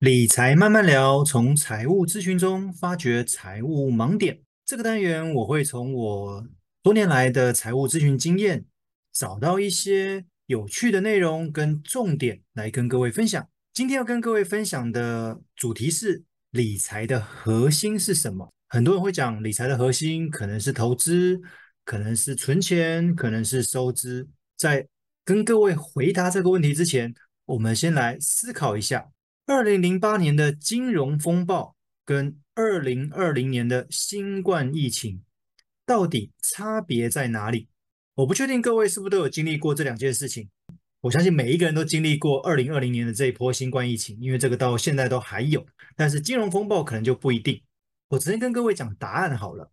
理财慢慢聊，从财务咨询中发掘财务盲点。这个单元我会从我多年来的财务咨询经验，找到一些有趣的内容跟重点来跟各位分享。今天要跟各位分享的主题是理财的核心是什么？很多人会讲理财的核心可能是投资，可能是存钱，可能是收支。在跟各位回答这个问题之前，我们先来思考一下。二零零八年的金融风暴跟二零二零年的新冠疫情到底差别在哪里？我不确定各位是不是都有经历过这两件事情。我相信每一个人都经历过二零二零年的这一波新冠疫情，因为这个到现在都还有。但是金融风暴可能就不一定。我直接跟各位讲答案好了。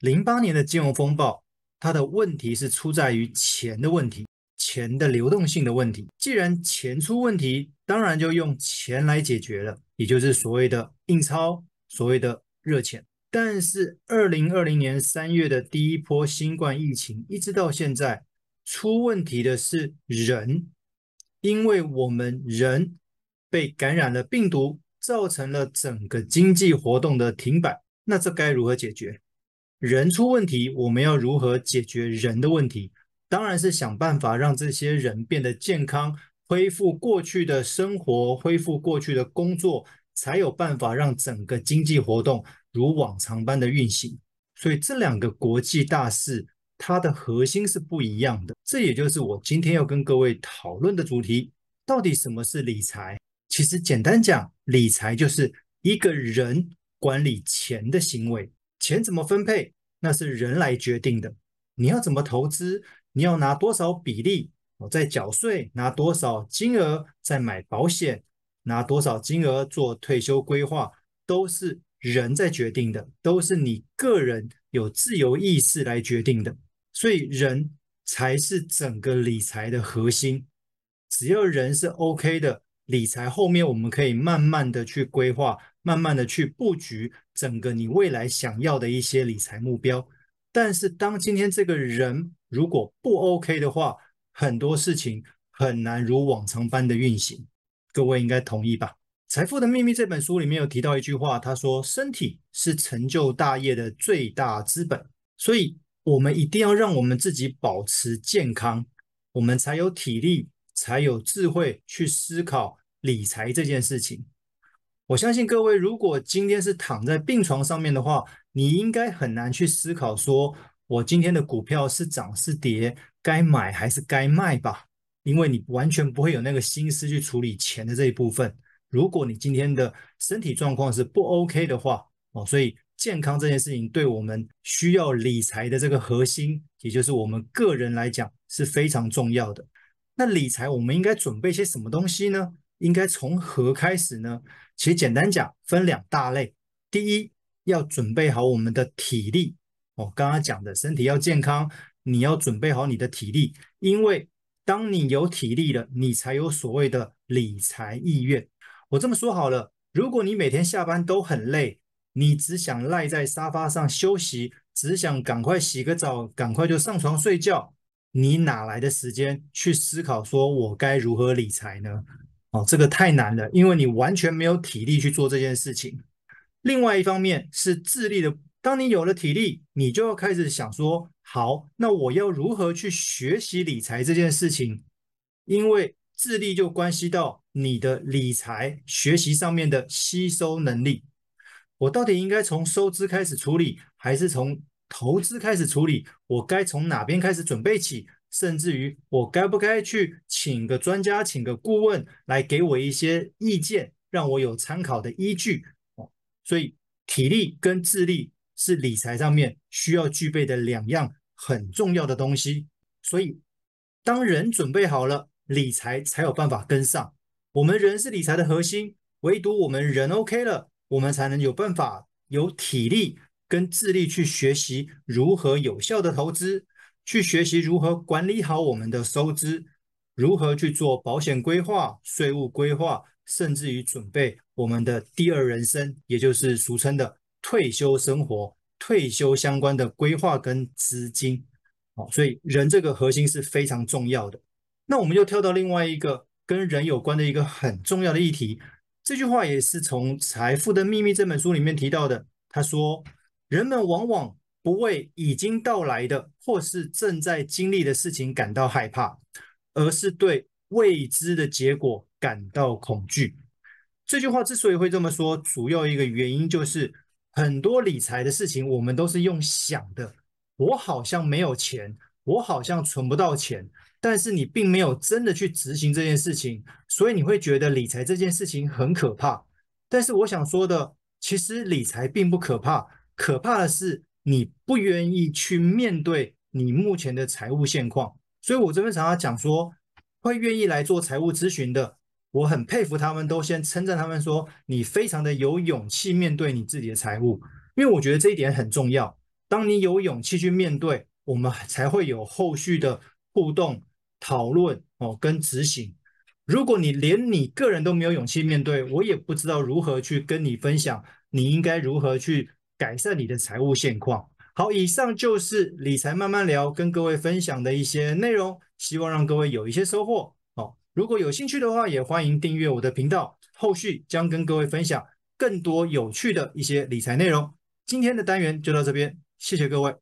零八年的金融风暴，它的问题是出在于钱的问题。钱的流动性的问题，既然钱出问题，当然就用钱来解决了，也就是所谓的印钞，所谓的热钱。但是，二零二零年三月的第一波新冠疫情，一直到现在，出问题的是人，因为我们人被感染了病毒，造成了整个经济活动的停摆。那这该如何解决？人出问题，我们要如何解决人的问题？当然是想办法让这些人变得健康，恢复过去的生活，恢复过去的工作，才有办法让整个经济活动如往常般的运行。所以这两个国际大事，它的核心是不一样的。这也就是我今天要跟各位讨论的主题：到底什么是理财？其实简单讲，理财就是一个人管理钱的行为。钱怎么分配，那是人来决定的。你要怎么投资？你要拿多少比例哦，在缴税，拿多少金额在买保险，拿多少金额做退休规划，都是人在决定的，都是你个人有自由意识来决定的。所以人才是整个理财的核心。只要人是 OK 的，理财后面我们可以慢慢的去规划，慢慢的去布局整个你未来想要的一些理财目标。但是当今天这个人，如果不 OK 的话，很多事情很难如往常般的运行。各位应该同意吧？《财富的秘密》这本书里面有提到一句话，他说：“身体是成就大业的最大资本。”所以，我们一定要让我们自己保持健康，我们才有体力，才有智慧去思考理财这件事情。我相信各位，如果今天是躺在病床上面的话，你应该很难去思考说。我今天的股票是涨是跌，该买还是该卖吧？因为你完全不会有那个心思去处理钱的这一部分。如果你今天的身体状况是不 OK 的话，哦，所以健康这件事情对我们需要理财的这个核心，也就是我们个人来讲是非常重要的。那理财我们应该准备些什么东西呢？应该从何开始呢？其实简单讲，分两大类。第一，要准备好我们的体力。哦，刚刚讲的身体要健康，你要准备好你的体力，因为当你有体力了，你才有所谓的理财意愿。我这么说好了，如果你每天下班都很累，你只想赖在沙发上休息，只想赶快洗个澡，赶快就上床睡觉，你哪来的时间去思考说我该如何理财呢？哦，这个太难了，因为你完全没有体力去做这件事情。另外一方面是智力的。当你有了体力，你就要开始想说：好，那我要如何去学习理财这件事情？因为智力就关系到你的理财学习上面的吸收能力。我到底应该从收支开始处理，还是从投资开始处理？我该从哪边开始准备起？甚至于我该不该去请个专家、请个顾问来给我一些意见，让我有参考的依据？所以体力跟智力。是理财上面需要具备的两样很重要的东西，所以当人准备好了，理财才有办法跟上。我们人是理财的核心，唯独我们人 OK 了，我们才能有办法有体力跟智力去学习如何有效的投资，去学习如何管理好我们的收支，如何去做保险规划、税务规划，甚至于准备我们的第二人生，也就是俗称的。退休生活、退休相关的规划跟资金，好，所以人这个核心是非常重要的。那我们又跳到另外一个跟人有关的一个很重要的议题，这句话也是从《财富的秘密》这本书里面提到的。他说：“人们往往不为已经到来的或是正在经历的事情感到害怕，而是对未知的结果感到恐惧。”这句话之所以会这么说，主要一个原因就是很多理财的事情，我们都是用想的。我好像没有钱，我好像存不到钱。但是你并没有真的去执行这件事情，所以你会觉得理财这件事情很可怕。但是我想说的，其实理财并不可怕，可怕的是你不愿意去面对你目前的财务现况。所以我这边常常讲说，会愿意来做财务咨询的，我很佩服他们，都先称赞他们说，你非常的有勇气面对你自己的财务，因为我觉得这一点很重要。当你有勇气去面对，我们才会有后续的互动。讨论哦，跟执行。如果你连你个人都没有勇气面对，我也不知道如何去跟你分享，你应该如何去改善你的财务现况。好，以上就是理财慢慢聊跟各位分享的一些内容，希望让各位有一些收获。如果有兴趣的话，也欢迎订阅我的频道，后续将跟各位分享更多有趣的一些理财内容。今天的单元就到这边，谢谢各位。